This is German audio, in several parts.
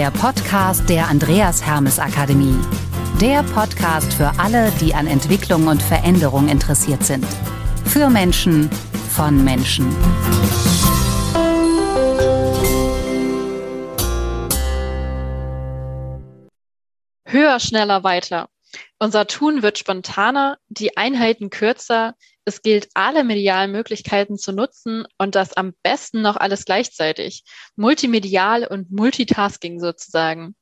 der Podcast der Andreas Hermes Akademie. Der Podcast für alle, die an Entwicklung und Veränderung interessiert sind. Für Menschen, von Menschen. Höher, schneller, weiter. Unser Tun wird spontaner, die Einheiten kürzer. Es gilt, alle medialen Möglichkeiten zu nutzen und das am besten noch alles gleichzeitig. Multimedial und Multitasking sozusagen.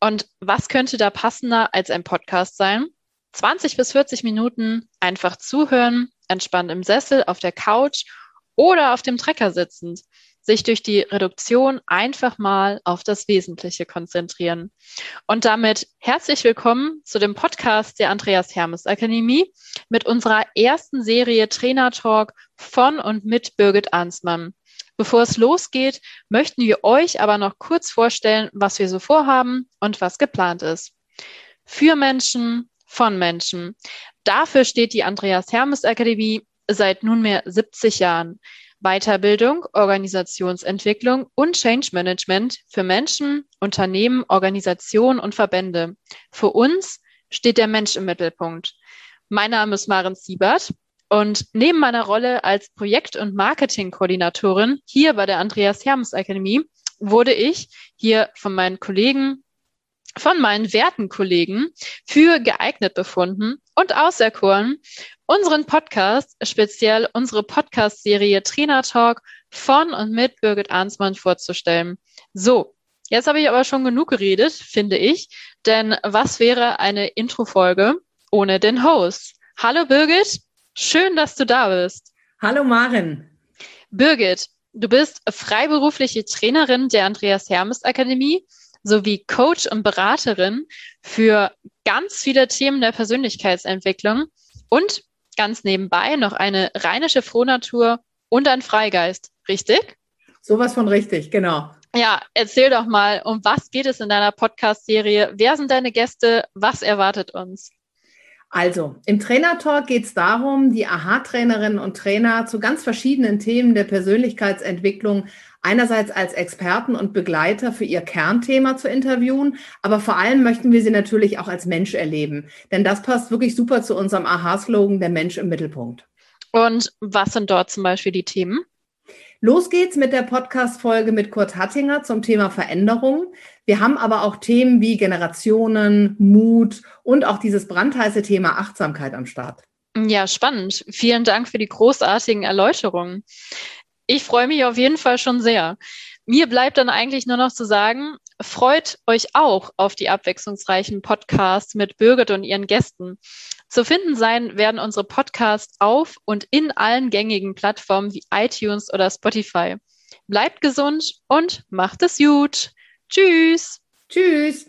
Und was könnte da passender als ein Podcast sein? 20 bis 40 Minuten einfach zuhören, entspannt im Sessel, auf der Couch oder auf dem Trecker sitzend sich durch die Reduktion einfach mal auf das Wesentliche konzentrieren. Und damit herzlich willkommen zu dem Podcast der Andreas Hermes Akademie mit unserer ersten Serie Trainer Talk von und mit Birgit Arnsmann. Bevor es losgeht, möchten wir euch aber noch kurz vorstellen, was wir so vorhaben und was geplant ist. Für Menschen, von Menschen. Dafür steht die Andreas Hermes Akademie seit nunmehr 70 Jahren. Weiterbildung, Organisationsentwicklung und Change Management für Menschen, Unternehmen, Organisationen und Verbände. Für uns steht der Mensch im Mittelpunkt. Mein Name ist Maren Siebert und neben meiner Rolle als Projekt- und Marketingkoordinatorin hier bei der Andreas Hermes Akademie wurde ich hier von meinen Kollegen von meinen werten Kollegen für geeignet befunden und auserkoren, unseren Podcast, speziell unsere Podcast-Serie Trainer Talk von und mit Birgit Arnsmann vorzustellen. So, jetzt habe ich aber schon genug geredet, finde ich, denn was wäre eine Intro-Folge ohne den Host? Hallo Birgit, schön, dass du da bist. Hallo Maren. Birgit, du bist freiberufliche Trainerin der Andreas Hermes Akademie sowie Coach und Beraterin für ganz viele Themen der Persönlichkeitsentwicklung und ganz nebenbei noch eine rheinische Frohnatur und ein Freigeist, richtig? Sowas von richtig, genau. Ja, erzähl doch mal, um was geht es in deiner Podcast-Serie? Wer sind deine Gäste? Was erwartet uns? Also, im Trainer-Talk geht es darum, die AHA-Trainerinnen und Trainer zu ganz verschiedenen Themen der Persönlichkeitsentwicklung einerseits als Experten und Begleiter für ihr Kernthema zu interviewen, aber vor allem möchten wir sie natürlich auch als Mensch erleben. Denn das passt wirklich super zu unserem Aha-Slogan, der Mensch im Mittelpunkt. Und was sind dort zum Beispiel die Themen? Los geht's mit der Podcast-Folge mit Kurt Hattinger zum Thema Veränderung. Wir haben aber auch Themen wie Generationen, Mut und auch dieses brandheiße Thema Achtsamkeit am Start. Ja, spannend. Vielen Dank für die großartigen Erläuterungen. Ich freue mich auf jeden Fall schon sehr. Mir bleibt dann eigentlich nur noch zu sagen, freut euch auch auf die abwechslungsreichen Podcasts mit Birgit und ihren Gästen. Zu finden sein werden unsere Podcasts auf und in allen gängigen Plattformen wie iTunes oder Spotify. Bleibt gesund und macht es gut. Tschüss. Tschüss.